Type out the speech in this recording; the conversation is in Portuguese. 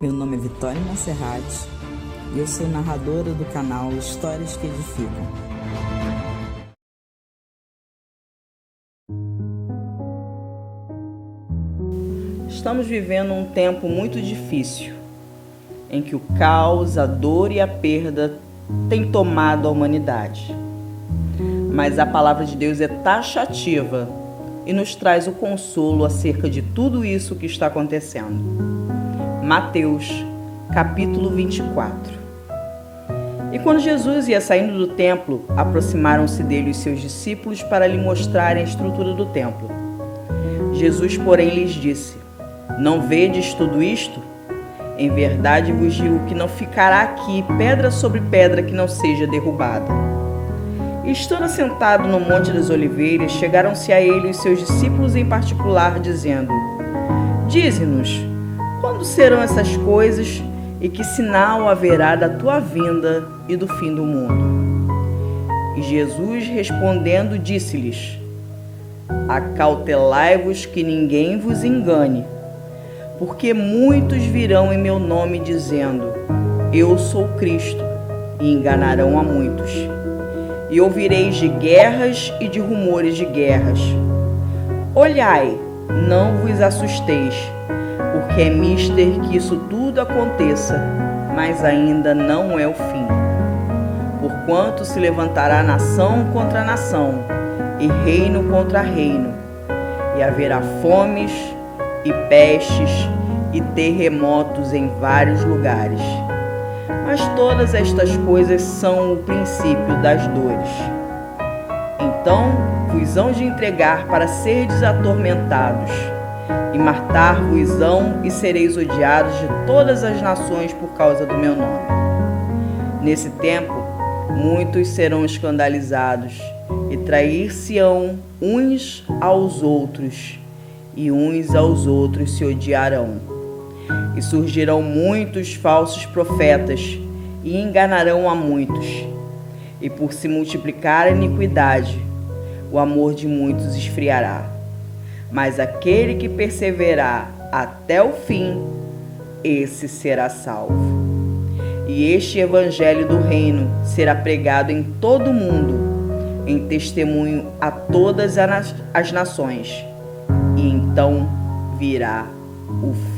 Meu nome é Vitória Monserrat e eu sou narradora do canal Histórias que Edificam. Estamos vivendo um tempo muito difícil, em que o caos, a dor e a perda têm tomado a humanidade. Mas a palavra de Deus é taxativa e nos traz o consolo acerca de tudo isso que está acontecendo. Mateus, capítulo 24. E quando Jesus ia saindo do templo, aproximaram-se dele os seus discípulos para lhe mostrarem a estrutura do templo. Jesus, porém, lhes disse: Não vedes tudo isto? Em verdade vos digo que não ficará aqui pedra sobre pedra que não seja derrubada. Estando assentado no Monte das Oliveiras, chegaram-se a ele os seus discípulos em particular, dizendo: Dize-nos, quando serão essas coisas e que sinal haverá da tua vinda e do fim do mundo? E Jesus respondendo disse-lhes: Acautelai-vos que ninguém vos engane, porque muitos virão em meu nome dizendo: Eu sou Cristo, e enganarão a muitos. E ouvireis de guerras e de rumores de guerras. Olhai, não vos assusteis porque é mister que isso tudo aconteça, mas ainda não é o fim. Porquanto se levantará nação contra nação, e reino contra reino, e haverá fomes e pestes e terremotos em vários lugares. Mas todas estas coisas são o princípio das dores. Então vos hão de entregar para serdes atormentados e matar-vos-ão e sereis odiados de todas as nações por causa do meu nome. Nesse tempo, muitos serão escandalizados e trair-se-ão uns aos outros, e uns aos outros se odiarão. E surgirão muitos falsos profetas e enganarão a muitos. E por se multiplicar a iniquidade, o amor de muitos esfriará mas aquele que perseverar até o fim, esse será salvo. E este evangelho do reino será pregado em todo o mundo, em testemunho a todas as nações, e então virá o fim.